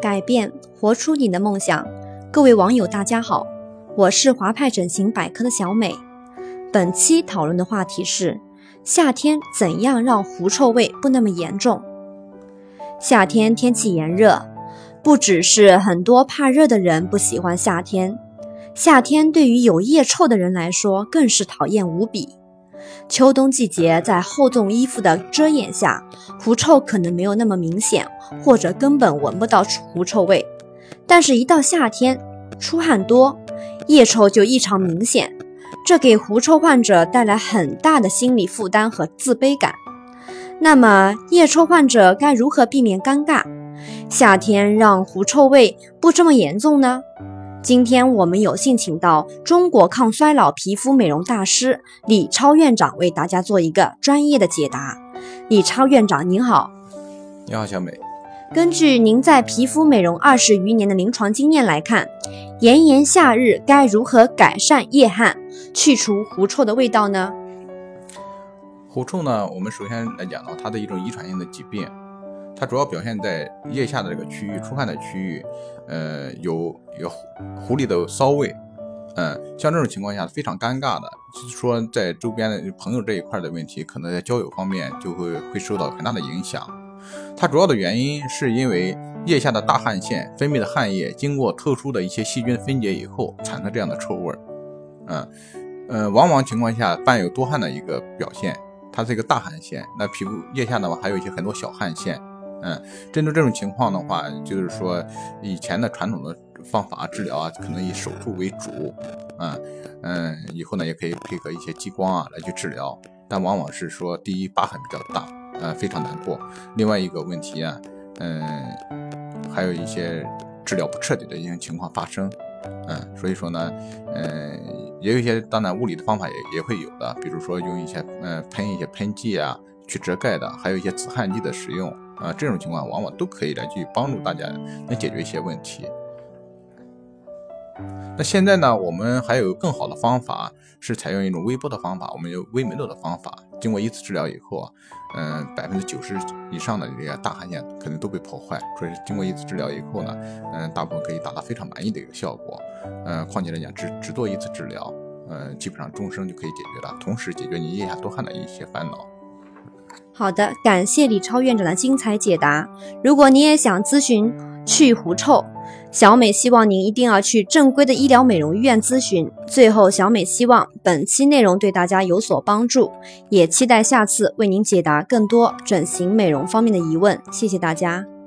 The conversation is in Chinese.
改变，活出你的梦想。各位网友，大家好，我是华派整形百科的小美。本期讨论的话题是夏天怎样让狐臭味不那么严重。夏天天气炎热，不只是很多怕热的人不喜欢夏天，夏天对于有腋臭的人来说更是讨厌无比。秋冬季节，在厚重衣服的遮掩下，狐臭可能没有那么明显，或者根本闻不到狐臭味。但是，一到夏天，出汗多，腋臭就异常明显，这给狐臭患者带来很大的心理负担和自卑感。那么，腋臭患者该如何避免尴尬？夏天让狐臭味不这么严重呢？今天我们有幸请到中国抗衰老皮肤美容大师李超院长为大家做一个专业的解答。李超院长您好，你好小美。根据您在皮肤美容二十余年的临床经验来看，炎炎夏日该如何改善腋汗，去除狐臭的味道呢？狐臭呢，我们首先来讲到它的一种遗传性的疾病。它主要表现在腋下的这个区域，出汗的区域，呃，有有狐狐狸的骚味，嗯，像这种情况下非常尴尬的，就是说在周边的朋友这一块的问题，可能在交友方面就会会受到很大的影响。它主要的原因是因为腋下的大汗腺分泌的汗液经过特殊的一些细菌分解以后，产生这样的臭味，嗯，呃，往往情况下伴有多汗的一个表现，它是一个大汗腺，那皮肤腋下的话还有一些很多小汗腺。嗯，针对这种情况的话，就是说以前的传统的方法治疗啊，可能以手术为主，嗯嗯，以后呢也可以配合一些激光啊来去治疗，但往往是说第一疤痕比较大，呃非常难过，另外一个问题啊，嗯，还有一些治疗不彻底的一些情况发生，嗯，所以说呢，嗯，也有一些当然物理的方法也也会有的，比如说用一些嗯喷一些喷剂啊去遮盖的，还有一些止汗剂的使用。啊，这种情况往往都可以来去帮助大家来解决一些问题。那现在呢，我们还有更好的方法，是采用一种微波的方法，我们有微梅洛的方法。经过一次治疗以后啊，嗯，百分之九十以上的这些大汗腺可能都被破坏。所以经过一次治疗以后呢，嗯，大部分可以达到非常满意的一个效果。嗯，况且来讲，只只做一次治疗，嗯，基本上终生就可以解决了，同时解决你腋下多汗的一些烦恼。好的，感谢李超院长的精彩解答。如果你也想咨询去狐臭，小美希望您一定要去正规的医疗美容医院咨询。最后，小美希望本期内容对大家有所帮助，也期待下次为您解答更多整形美容方面的疑问。谢谢大家。